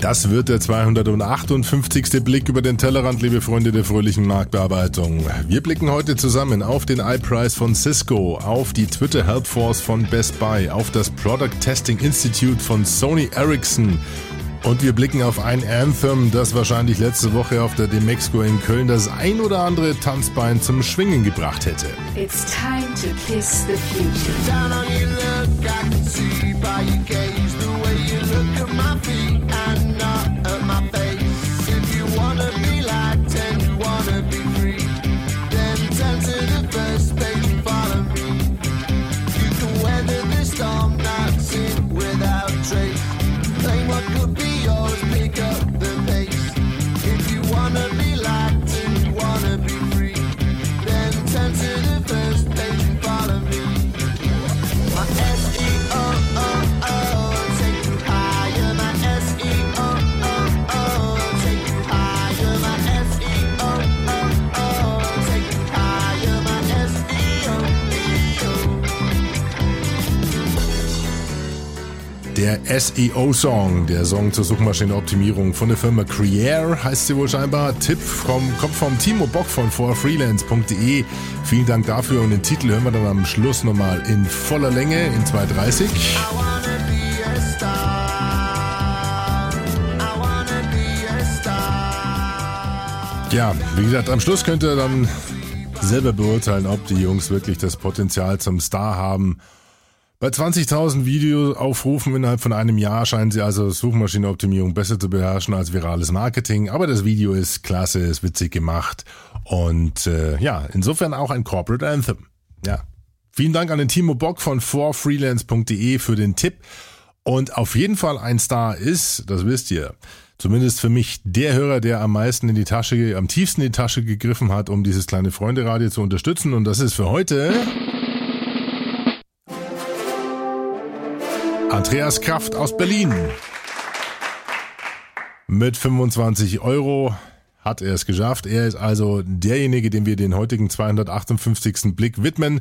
Das wird der 258. Blick über den Tellerrand, liebe Freunde der fröhlichen Marktbearbeitung. Wir blicken heute zusammen auf den iPrice von Cisco, auf die Twitter Help Force von Best Buy, auf das Product Testing Institute von Sony Ericsson und wir blicken auf ein Anthem, das wahrscheinlich letzte Woche auf der Demexco in Köln das ein oder andere Tanzbein zum Schwingen gebracht hätte. It's time to kiss the future. SEO-Song, der Song zur Suchmaschinenoptimierung von der Firma Creare, heißt sie wohl scheinbar. Tipp vom, kommt vom Timo Bock von forfreelance.de. Vielen Dank dafür und den Titel hören wir dann am Schluss nochmal in voller Länge in 2.30. Ja, wie gesagt, am Schluss könnt ihr dann selber beurteilen, ob die Jungs wirklich das Potenzial zum Star haben. Bei 20.000 Videoaufrufen innerhalb von einem Jahr scheinen sie also Suchmaschinenoptimierung besser zu beherrschen als virales Marketing. Aber das Video ist klasse, ist witzig gemacht und äh, ja, insofern auch ein Corporate Anthem. Ja, vielen Dank an den Timo Bock von forfreelance.de für den Tipp. Und auf jeden Fall ein Star ist, das wisst ihr, zumindest für mich der Hörer, der am meisten in die Tasche, am tiefsten in die Tasche gegriffen hat, um dieses kleine Freunde-Radio zu unterstützen. Und das ist für heute Andreas Kraft aus Berlin. Mit 25 Euro hat er es geschafft. Er ist also derjenige, dem wir den heutigen 258. Blick widmen.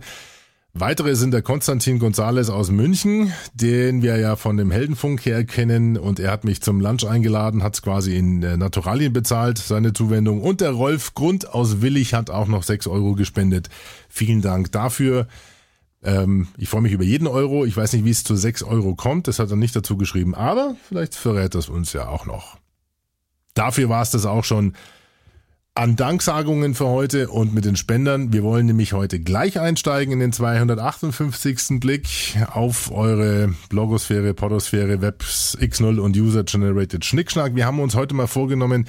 Weitere sind der Konstantin Gonzales aus München, den wir ja von dem Heldenfunk her kennen und er hat mich zum Lunch eingeladen, hat es quasi in äh, Naturalien bezahlt, seine Zuwendung. Und der Rolf Grund aus Willig hat auch noch 6 Euro gespendet. Vielen Dank dafür. Ähm, ich freue mich über jeden Euro. Ich weiß nicht, wie es zu 6 Euro kommt, das hat er nicht dazu geschrieben, aber vielleicht verrät das uns ja auch noch. Dafür war es das auch schon an Danksagungen für heute und mit den Spendern. Wir wollen nämlich heute gleich einsteigen in den 258. Blick auf eure Blogosphäre, Podosphäre, Webs X0 und User-Generated Schnickschnack. Wir haben uns heute mal vorgenommen,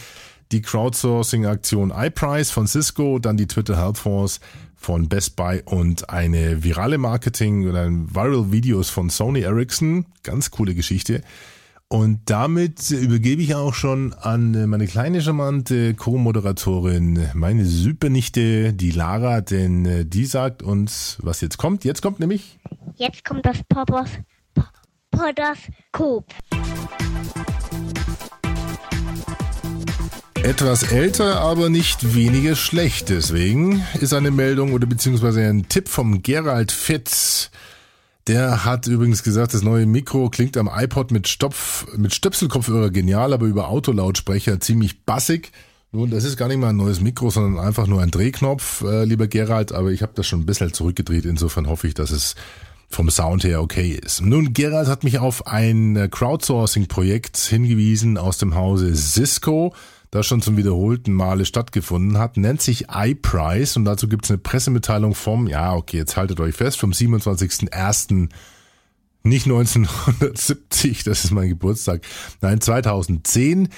die Crowdsourcing-Aktion iPrice von Cisco, dann die Twitter Health Force von Best Buy und eine virale Marketing oder Viral Videos von Sony Ericsson. Ganz coole Geschichte. Und damit übergebe ich auch schon an meine kleine charmante Co-Moderatorin, meine Supernichte, die Lara, denn äh, die sagt uns, was jetzt kommt. Jetzt kommt nämlich. Jetzt kommt das Poppers Podoskop. Etwas älter, aber nicht weniger schlecht. Deswegen ist eine Meldung oder beziehungsweise ein Tipp vom Gerald Fitz. Der hat übrigens gesagt, das neue Mikro klingt am iPod mit Stopf, mit Stöpselkopfhörer genial, aber über Autolautsprecher ziemlich bassig. Nun, das ist gar nicht mal ein neues Mikro, sondern einfach nur ein Drehknopf, äh, lieber Gerald, aber ich habe das schon ein bisschen zurückgedreht. Insofern hoffe ich, dass es vom Sound her okay ist. Nun, Gerald hat mich auf ein Crowdsourcing-Projekt hingewiesen aus dem Hause Cisco das schon zum wiederholten Male stattgefunden hat, nennt sich iPrice und dazu gibt es eine Pressemitteilung vom, ja, okay, jetzt haltet euch fest, vom 27.01. Nicht 1970, das ist mein Geburtstag, nein, 2010.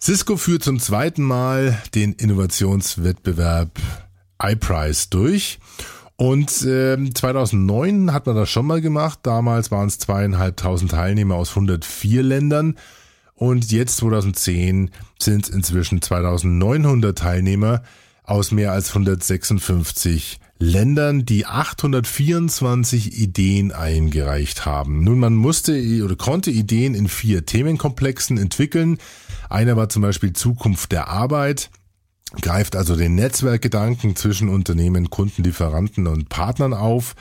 Cisco führt zum zweiten Mal den Innovationswettbewerb iPrice durch. Und äh, 2009 hat man das schon mal gemacht. Damals waren es zweieinhalbtausend Teilnehmer aus 104 Ländern. Und jetzt 2010 sind es inzwischen 2900 Teilnehmer aus mehr als 156 Ländern, die 824 Ideen eingereicht haben. Nun, man musste oder konnte Ideen in vier Themenkomplexen entwickeln. Einer war zum Beispiel Zukunft der Arbeit, greift also den Netzwerkgedanken zwischen Unternehmen, Kunden, Lieferanten und Partnern auf.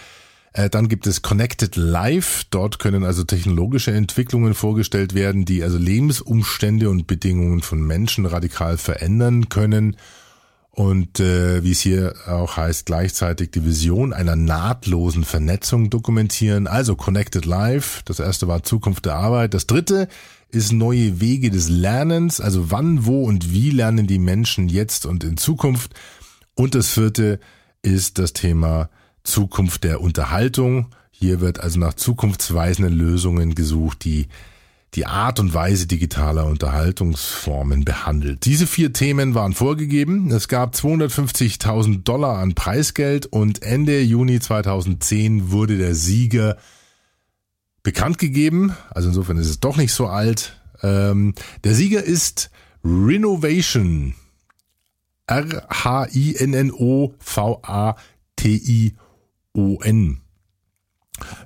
Äh, dann gibt es Connected Life. Dort können also technologische Entwicklungen vorgestellt werden, die also Lebensumstände und Bedingungen von Menschen radikal verändern können. Und äh, wie es hier auch heißt, gleichzeitig die Vision einer nahtlosen Vernetzung dokumentieren. Also Connected Life. Das erste war Zukunft der Arbeit. Das dritte ist neue Wege des Lernens. Also wann, wo und wie lernen die Menschen jetzt und in Zukunft. Und das vierte ist das Thema Zukunft der Unterhaltung. Hier wird also nach zukunftsweisenden Lösungen gesucht, die die Art und Weise digitaler Unterhaltungsformen behandelt. Diese vier Themen waren vorgegeben. Es gab 250.000 Dollar an Preisgeld und Ende Juni 2010 wurde der Sieger bekannt gegeben. Also insofern ist es doch nicht so alt. Ähm, der Sieger ist Renovation. R-H-I-N-N-O-V-A-T-I-O-N.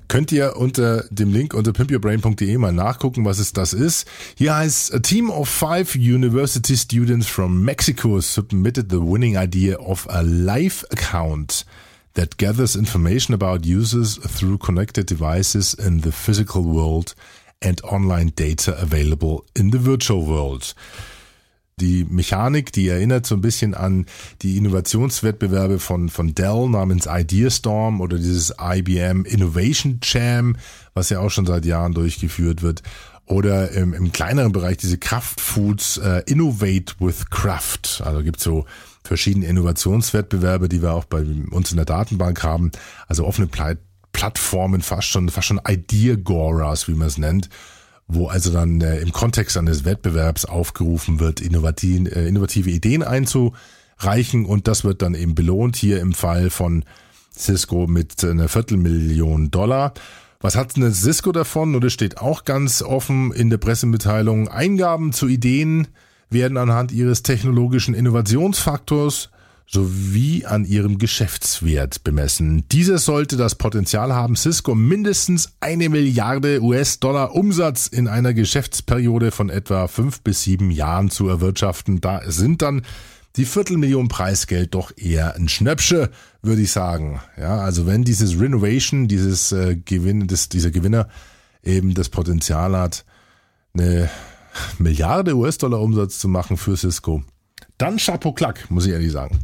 Könnt ihr unter dem Link unter pimpyourbrain.de mal nachgucken, was es das ist. Hier heißt a team of five university students from Mexico submitted the winning idea of a live account that gathers information about users through connected devices in the physical world and online data available in the virtual world die Mechanik, die erinnert so ein bisschen an die Innovationswettbewerbe von, von Dell namens Ideastorm oder dieses IBM Innovation Jam, was ja auch schon seit Jahren durchgeführt wird. Oder im, im kleineren Bereich diese Kraftfoods äh, Innovate with Craft. Also gibt's so verschiedene Innovationswettbewerbe, die wir auch bei uns in der Datenbank haben. Also offene Plattformen, fast schon, fast schon Idea-Goras, wie man es nennt wo also dann äh, im Kontext eines Wettbewerbs aufgerufen wird, innovative, äh, innovative Ideen einzureichen und das wird dann eben belohnt, hier im Fall von Cisco mit einer Viertelmillion Dollar. Was hat denn Cisco davon? Und es steht auch ganz offen in der Pressemitteilung, Eingaben zu Ideen werden anhand ihres technologischen Innovationsfaktors sowie an ihrem Geschäftswert bemessen. Dieser sollte das Potenzial haben, Cisco mindestens eine Milliarde US-Dollar Umsatz in einer Geschäftsperiode von etwa fünf bis sieben Jahren zu erwirtschaften. Da sind dann die Viertelmillion Preisgeld doch eher ein Schnäppsche, würde ich sagen. Ja, also wenn dieses Renovation, dieses äh, Gewinn, das, dieser Gewinner eben das Potenzial hat, eine Milliarde US-Dollar Umsatz zu machen für Cisco, dann Chapeau Klack, muss ich ehrlich sagen.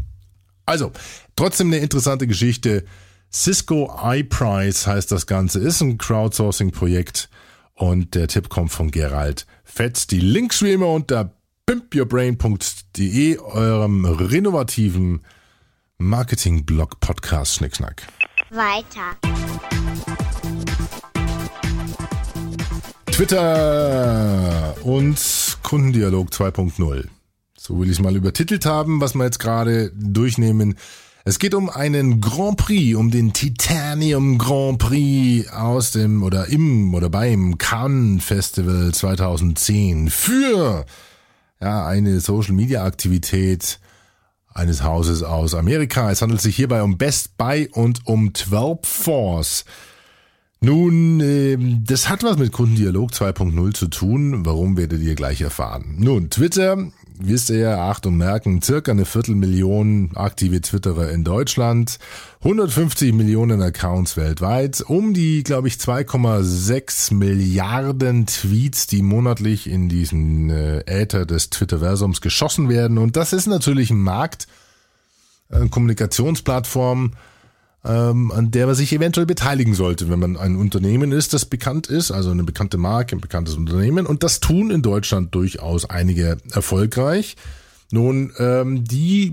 Also, trotzdem eine interessante Geschichte. Cisco iPrice heißt das Ganze, ist ein Crowdsourcing-Projekt und der Tipp kommt von Gerald Fetz. Die Links wie immer unter pimpyourbrain.de, eurem renovativen Marketing-Blog Podcast Schnickschnack. Weiter. Twitter und Kundendialog 2.0. So will ich es mal übertitelt haben, was wir jetzt gerade durchnehmen. Es geht um einen Grand Prix, um den Titanium Grand Prix aus dem oder im oder beim Cannes Festival 2010 für ja, eine Social Media Aktivität eines Hauses aus Amerika. Es handelt sich hierbei um Best Buy und um 12 Force. Nun, äh, das hat was mit Kundendialog 2.0 zu tun. Warum werdet ihr gleich erfahren? Nun, Twitter wisst ihr ja, Achtung merken, circa eine Viertelmillion aktive Twitterer in Deutschland, 150 Millionen Accounts weltweit, um die, glaube ich, 2,6 Milliarden Tweets, die monatlich in diesen äh, Äther des Twitterversums geschossen werden. Und das ist natürlich ein Markt, eine Kommunikationsplattform, ähm, an der man sich eventuell beteiligen sollte, wenn man ein Unternehmen ist, das bekannt ist, also eine bekannte Marke, ein bekanntes Unternehmen. Und das tun in Deutschland durchaus einige erfolgreich. Nun, ähm, die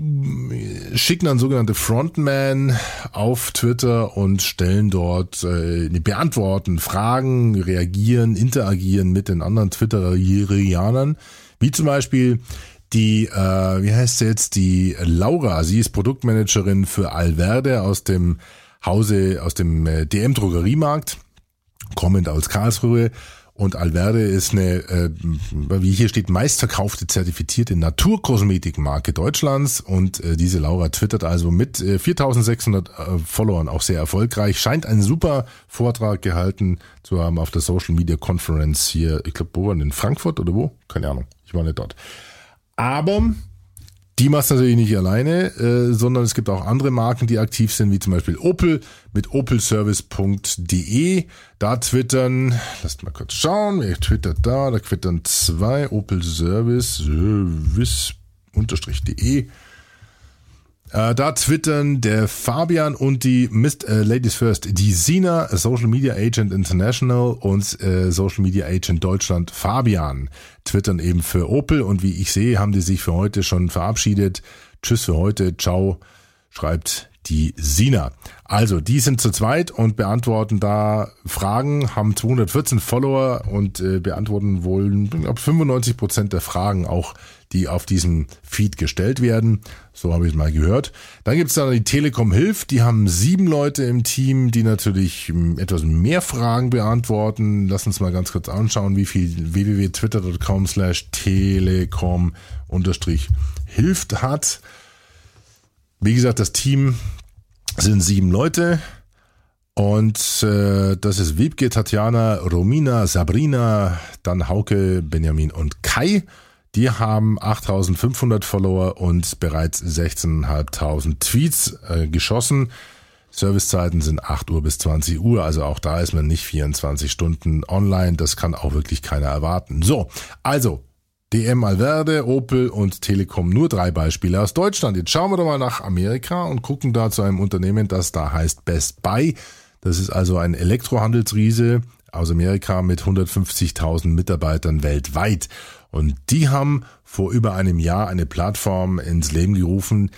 schicken dann sogenannte Frontman auf Twitter und stellen dort, äh, beantworten Fragen, reagieren, interagieren mit den anderen Twitterianern, wie zum Beispiel die, äh, wie heißt sie jetzt, die Laura, sie ist Produktmanagerin für Alverde aus dem Hause, aus dem äh, DM-Drogeriemarkt, kommend aus Karlsruhe. Und Alverde ist eine, äh, wie hier steht, meistverkaufte zertifizierte Naturkosmetikmarke Deutschlands. Und äh, diese Laura twittert also mit äh, 4600 äh, Followern auch sehr erfolgreich. Scheint einen super Vortrag gehalten zu haben auf der Social Media Conference hier, ich glaube, wo war in Frankfurt oder wo? Keine Ahnung, ich war nicht dort. Aber Die macht es natürlich nicht alleine, äh, sondern es gibt auch andere Marken, die aktiv sind, wie zum Beispiel Opel mit opelservice.de. Da twittern, lasst mal kurz schauen, wer twittert da? Da twittern zwei Opel Service, service-de. Äh, da twittern der Fabian und die Mist, äh, Ladies First, die Sina, Social Media Agent International und äh, Social Media Agent Deutschland Fabian twittern eben für Opel und wie ich sehe, haben die sich für heute schon verabschiedet. Tschüss für heute, ciao, schreibt die Sina. Also, die sind zu zweit und beantworten da Fragen, haben 214 Follower und äh, beantworten wohl ab 95 Prozent der Fragen auch, die auf diesem Feed gestellt werden. So habe ich es mal gehört. Dann gibt es da die Telekom Hilf, die haben sieben Leute im Team, die natürlich ähm, etwas mehr Fragen beantworten. Lass uns mal ganz kurz anschauen, wie viel www.twitter.com slash telekom unterstrich hilft hat. Wie gesagt, das Team sind sieben Leute. Und äh, das ist Wiebke, Tatjana, Romina, Sabrina, dann Hauke, Benjamin und Kai. Die haben 8500 Follower und bereits 16.500 Tweets äh, geschossen. Servicezeiten sind 8 Uhr bis 20 Uhr, also auch da ist man nicht 24 Stunden online. Das kann auch wirklich keiner erwarten. So, also DM Alverde, Opel und Telekom. Nur drei Beispiele aus Deutschland. Jetzt schauen wir doch mal nach Amerika und gucken da zu einem Unternehmen, das da heißt Best Buy. Das ist also ein Elektrohandelsriese aus Amerika mit 150.000 Mitarbeitern weltweit. Und die haben vor über einem Jahr eine Plattform ins Leben gerufen,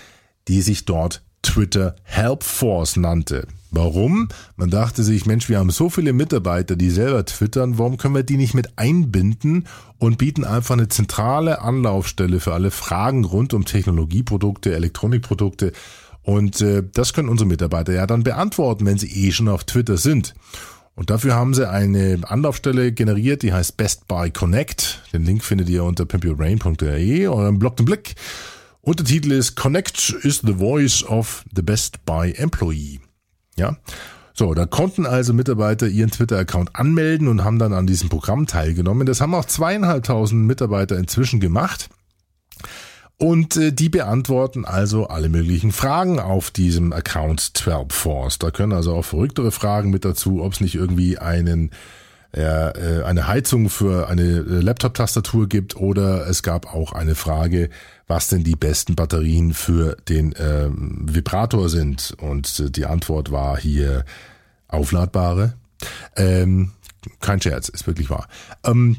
die sich dort Twitter Help Force nannte. Warum? Man dachte sich, Mensch, wir haben so viele Mitarbeiter, die selber twittern, warum können wir die nicht mit einbinden und bieten einfach eine zentrale Anlaufstelle für alle Fragen rund um Technologieprodukte, Elektronikprodukte und äh, das können unsere Mitarbeiter ja dann beantworten, wenn sie eh schon auf Twitter sind. Und dafür haben sie eine Anlaufstelle generiert, die heißt Best Buy Connect. Den Link findet ihr unter pimpyourbrain.de oder im Blog den Blick. Untertitel ist Connect is the voice of the Best Buy Employee. Ja. So, da konnten also Mitarbeiter ihren Twitter-Account anmelden und haben dann an diesem Programm teilgenommen. Das haben auch zweieinhalbtausend Mitarbeiter inzwischen gemacht. Und äh, die beantworten also alle möglichen Fragen auf diesem Account 12 Force. Da können also auch verrücktere Fragen mit dazu, ob es nicht irgendwie einen äh, eine Heizung für eine äh, Laptop-Tastatur gibt oder es gab auch eine Frage, was denn die besten Batterien für den äh, Vibrator sind. Und äh, die Antwort war hier aufladbare. Ähm, kein Scherz, ist wirklich wahr. Ähm,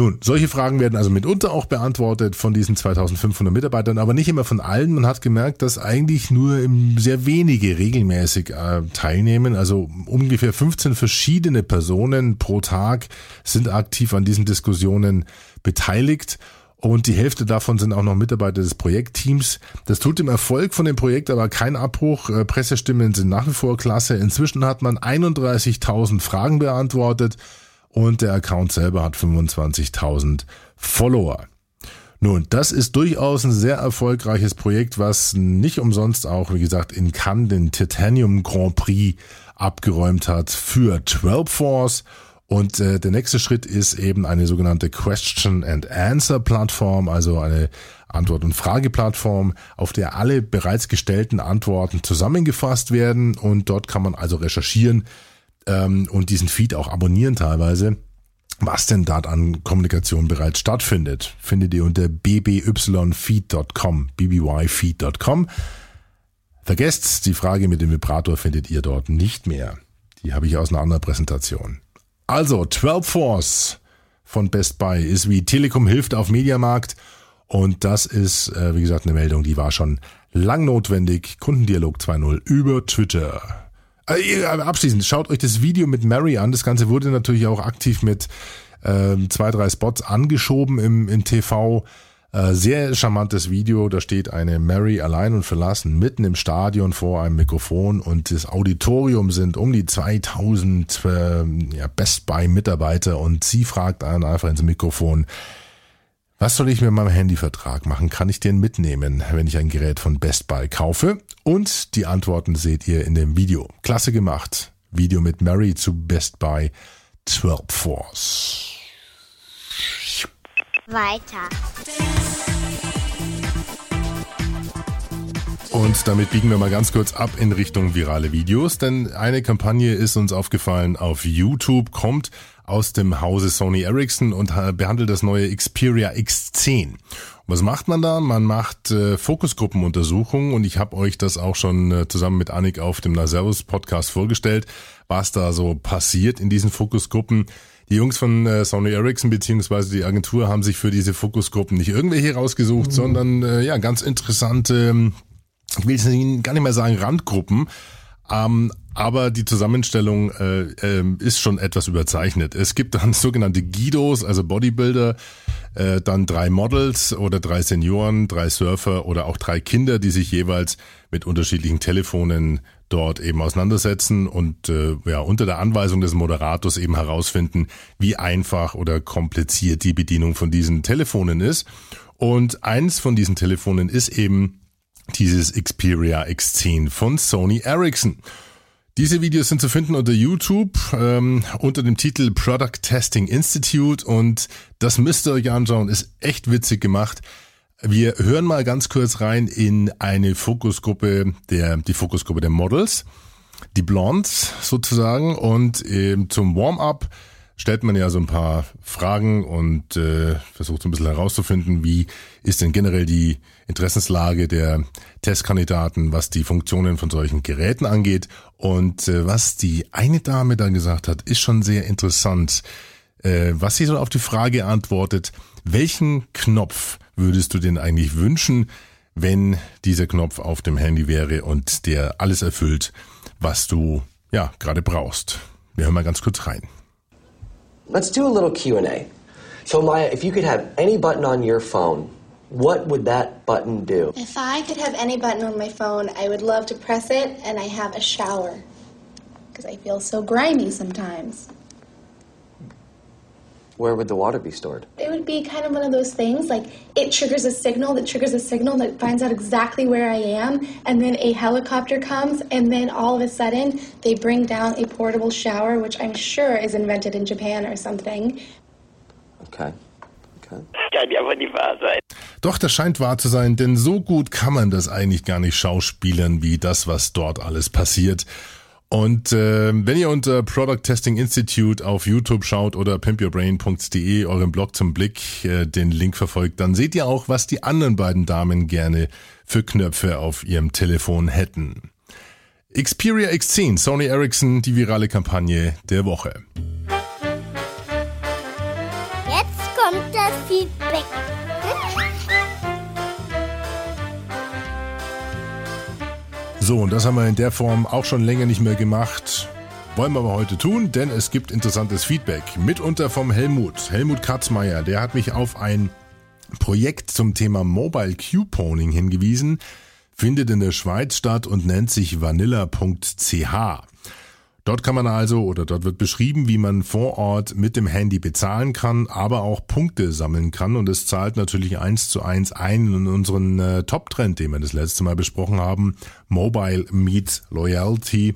nun, solche Fragen werden also mitunter auch beantwortet von diesen 2500 Mitarbeitern, aber nicht immer von allen. Man hat gemerkt, dass eigentlich nur sehr wenige regelmäßig äh, teilnehmen. Also ungefähr 15 verschiedene Personen pro Tag sind aktiv an diesen Diskussionen beteiligt. Und die Hälfte davon sind auch noch Mitarbeiter des Projektteams. Das tut dem Erfolg von dem Projekt aber keinen Abbruch. Äh, Pressestimmen sind nach wie vor klasse. Inzwischen hat man 31.000 Fragen beantwortet und der Account selber hat 25.000 Follower. Nun, das ist durchaus ein sehr erfolgreiches Projekt, was nicht umsonst auch, wie gesagt, in Cannes den Titanium Grand Prix abgeräumt hat für 12 Force. Und äh, der nächste Schritt ist eben eine sogenannte Question and Answer Plattform, also eine Antwort- und Frageplattform, auf der alle bereits gestellten Antworten zusammengefasst werden. Und dort kann man also recherchieren, ähm, und diesen Feed auch abonnieren teilweise, was denn dort an Kommunikation bereits stattfindet. Findet ihr unter bbyfeed.com, bbyfeed.com. Vergesst, die Frage mit dem Vibrator findet ihr dort nicht mehr. Die habe ich aus einer anderen Präsentation. Also, 12 Force von Best Buy ist wie Telekom hilft auf Mediamarkt. Und das ist, äh, wie gesagt, eine Meldung, die war schon lang notwendig. Kundendialog 2.0 über Twitter. Äh, abschließend, schaut euch das Video mit Mary an. Das Ganze wurde natürlich auch aktiv mit ähm, zwei, drei Spots angeschoben im, im TV. Äh, sehr charmantes Video. Da steht eine Mary allein und verlassen mitten im Stadion vor einem Mikrofon und das Auditorium sind um die 2000 äh, ja, Best Buy Mitarbeiter und sie fragt einen einfach ins Mikrofon, was soll ich mit meinem Handyvertrag machen? Kann ich den mitnehmen, wenn ich ein Gerät von Best Buy kaufe? Und die Antworten seht ihr in dem Video. Klasse gemacht. Video mit Mary zu Best Buy 12 Force. Weiter. Und damit biegen wir mal ganz kurz ab in Richtung virale Videos, denn eine Kampagne ist uns aufgefallen auf YouTube, kommt aus dem Hause Sony Ericsson und behandelt das neue Xperia X10. Was macht man da? Man macht äh, Fokusgruppenuntersuchungen und ich habe euch das auch schon äh, zusammen mit Annik auf dem Naservus Podcast vorgestellt, was da so passiert in diesen Fokusgruppen. Die Jungs von äh, Sony Ericsson beziehungsweise die Agentur haben sich für diese Fokusgruppen nicht irgendwelche rausgesucht, mhm. sondern äh, ja ganz interessante, ich will jetzt gar nicht mehr sagen Randgruppen, ähm, aber die Zusammenstellung äh, äh, ist schon etwas überzeichnet. Es gibt dann sogenannte Guidos, also Bodybuilder, äh, dann drei Models oder drei Senioren, drei Surfer oder auch drei Kinder, die sich jeweils mit unterschiedlichen Telefonen dort eben auseinandersetzen und äh, ja unter der Anweisung des Moderators eben herausfinden, wie einfach oder kompliziert die Bedienung von diesen Telefonen ist. Und eins von diesen Telefonen ist eben dieses Xperia X10 von Sony Ericsson. Diese Videos sind zu finden unter YouTube ähm, unter dem Titel Product Testing Institute. Und das müsst ihr euch anschauen, ist echt witzig gemacht. Wir hören mal ganz kurz rein in eine Fokusgruppe der die Fokusgruppe der Models, die Blondes sozusagen. Und ähm, zum Warm-up stellt man ja so ein paar Fragen und äh, versucht so ein bisschen herauszufinden, wie ist denn generell die Interessenslage der Testkandidaten, was die Funktionen von solchen Geräten angeht. Und äh, was die eine Dame da gesagt hat, ist schon sehr interessant. Äh, was sie so auf die Frage antwortet, welchen Knopf würdest du denn eigentlich wünschen, wenn dieser Knopf auf dem Handy wäre und der alles erfüllt, was du ja gerade brauchst? Wir hören mal ganz kurz rein. Let's do a little Q&A. So Maya, if you could have any button on your phone, what would that button do? If I could have any button on my phone, I would love to press it and I have a shower. Because I feel so grimy sometimes. Where would the water be stored? It would be kind of one of those things like it triggers a signal that triggers a signal that finds out exactly where I am, and then a helicopter comes, and then all of a sudden they bring down a portable shower, which I'm sure is invented in Japan or something. Okay. Okay. Kann ja wohl nicht wahr sein. Doch, das scheint wahr zu sein, denn so gut kann man das eigentlich gar nicht schauspielern, wie das, was dort alles passiert. Und äh, wenn ihr unter Product Testing Institute auf YouTube schaut oder pimpyourbrain.de euren Blog zum Blick äh, den Link verfolgt, dann seht ihr auch, was die anderen beiden Damen gerne für Knöpfe auf ihrem Telefon hätten. Xperia X10, Sony Ericsson, die virale Kampagne der Woche. Jetzt kommt das Feedback. So, und das haben wir in der Form auch schon länger nicht mehr gemacht. Wollen wir aber heute tun, denn es gibt interessantes Feedback. Mitunter vom Helmut. Helmut Katzmeier, der hat mich auf ein Projekt zum Thema Mobile Couponing hingewiesen. Findet in der Schweiz statt und nennt sich vanilla.ch. Dort kann man also oder dort wird beschrieben, wie man vor Ort mit dem Handy bezahlen kann, aber auch Punkte sammeln kann und es zahlt natürlich eins zu eins ein in unseren äh, Top-Trend, den wir das letzte Mal besprochen haben, Mobile Meets Loyalty.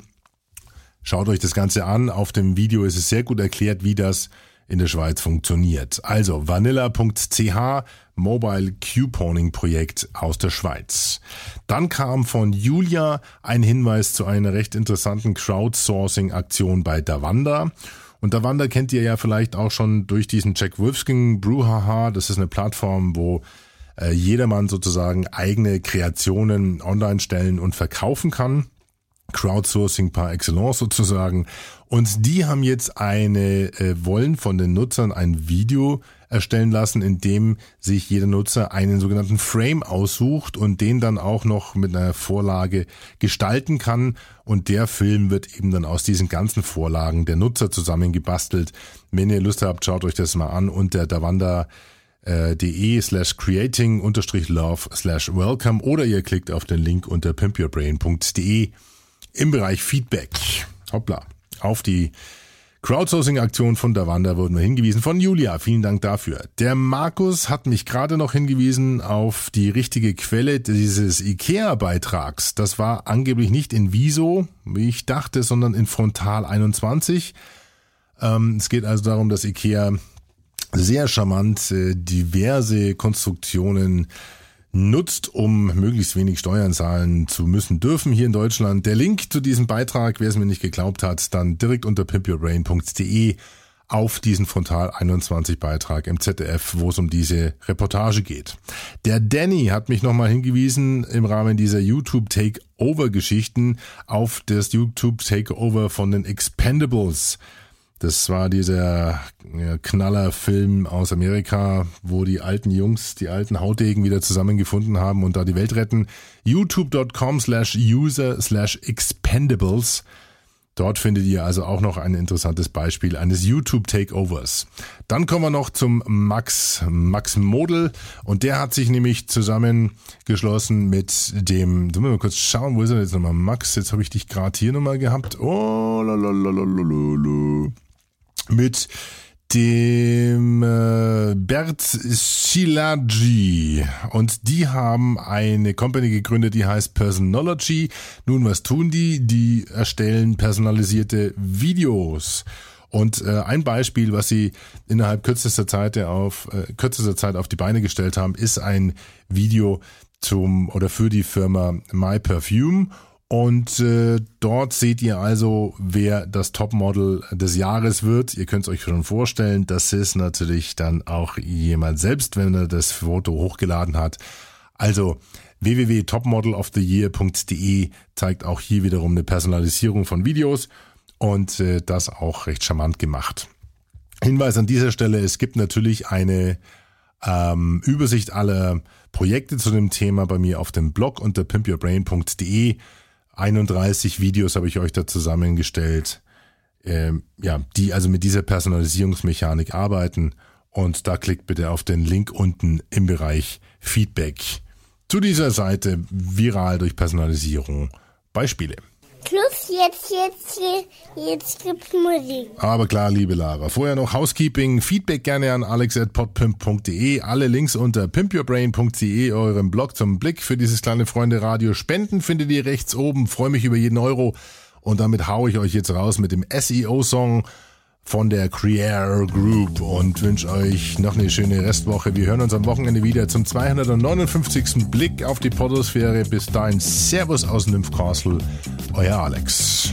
Schaut euch das Ganze an. Auf dem Video ist es sehr gut erklärt, wie das in der Schweiz funktioniert. Also vanilla.ch Mobile Couponing Projekt aus der Schweiz. Dann kam von Julia ein Hinweis zu einer recht interessanten Crowdsourcing Aktion bei Davanda. Und Davanda kennt ihr ja vielleicht auch schon durch diesen Jack Wolfskin Brouhaha. Das ist eine Plattform, wo äh, jedermann sozusagen eigene Kreationen online stellen und verkaufen kann. Crowdsourcing par excellence sozusagen. Und die haben jetzt eine, äh, wollen von den Nutzern ein Video erstellen lassen, in dem sich jeder Nutzer einen sogenannten Frame aussucht und den dann auch noch mit einer Vorlage gestalten kann. Und der Film wird eben dann aus diesen ganzen Vorlagen der Nutzer zusammengebastelt. Wenn ihr Lust habt, schaut euch das mal an unter davanda äh, slash creating unterstrich love slash welcome oder ihr klickt auf den Link unter pimpyourbrain.de im Bereich Feedback. Hoppla. Auf die Crowdsourcing-Aktion von Davanda wurden wir hingewiesen von Julia. Vielen Dank dafür. Der Markus hat mich gerade noch hingewiesen auf die richtige Quelle dieses IKEA-Beitrags. Das war angeblich nicht in Viso, wie ich dachte, sondern in Frontal 21. Ähm, es geht also darum, dass IKEA sehr charmant äh, diverse Konstruktionen nutzt, um möglichst wenig Steuern zahlen zu müssen dürfen hier in Deutschland. Der Link zu diesem Beitrag, wer es mir nicht geglaubt hat, dann direkt unter pimpyourbrain.de auf diesen Frontal 21 Beitrag im ZDF, wo es um diese Reportage geht. Der Danny hat mich nochmal hingewiesen im Rahmen dieser YouTube Takeover Geschichten auf das YouTube Takeover von den Expendables. Das war dieser Knallerfilm aus Amerika, wo die alten Jungs, die alten Hautdegen wieder zusammengefunden haben und da die Welt retten. youtube.com slash user slash expendables. Dort findet ihr also auch noch ein interessantes Beispiel eines YouTube-Takeovers. Dann kommen wir noch zum Max, Max Model und der hat sich nämlich zusammengeschlossen mit dem, müssen wir mal kurz schauen, wo ist er jetzt nochmal? Max, jetzt habe ich dich gerade hier nochmal gehabt. Oh, lalalala mit dem äh, Bert Shilagi und die haben eine Company gegründet, die heißt Personology. Nun, was tun die? Die erstellen personalisierte Videos. Und äh, ein Beispiel, was sie innerhalb kürzester Zeit auf äh, kürzester Zeit auf die Beine gestellt haben, ist ein Video zum oder für die Firma My Perfume und äh, dort seht ihr also, wer das Topmodel des Jahres wird. Ihr könnt es euch schon vorstellen, das ist natürlich dann auch jemand selbst, wenn er das Foto hochgeladen hat. Also www.topmodeloftheyear.de zeigt auch hier wiederum eine Personalisierung von Videos und äh, das auch recht charmant gemacht. Hinweis an dieser Stelle, es gibt natürlich eine ähm, Übersicht aller Projekte zu dem Thema bei mir auf dem Blog unter pimpyourbrain.de. 31 Videos habe ich euch da zusammengestellt, ähm, ja, die also mit dieser Personalisierungsmechanik arbeiten. Und da klickt bitte auf den Link unten im Bereich Feedback zu dieser Seite viral durch Personalisierung Beispiele. Schluss, jetzt, jetzt, jetzt gibt's Musik. Aber klar, liebe Lara. Vorher noch Housekeeping. Feedback gerne an alex.podpimp.de. Alle Links unter pimpyourbrain.de, eurem Blog zum Blick für dieses kleine Freunde Radio. Spenden findet ihr rechts oben. Freue mich über jeden Euro. Und damit haue ich euch jetzt raus mit dem SEO-Song von der Creator Group und wünsche euch noch eine schöne Restwoche. Wir hören uns am Wochenende wieder zum 259. Blick auf die Podosphäre. Bis dahin Servus aus Nymphcastle, euer Alex.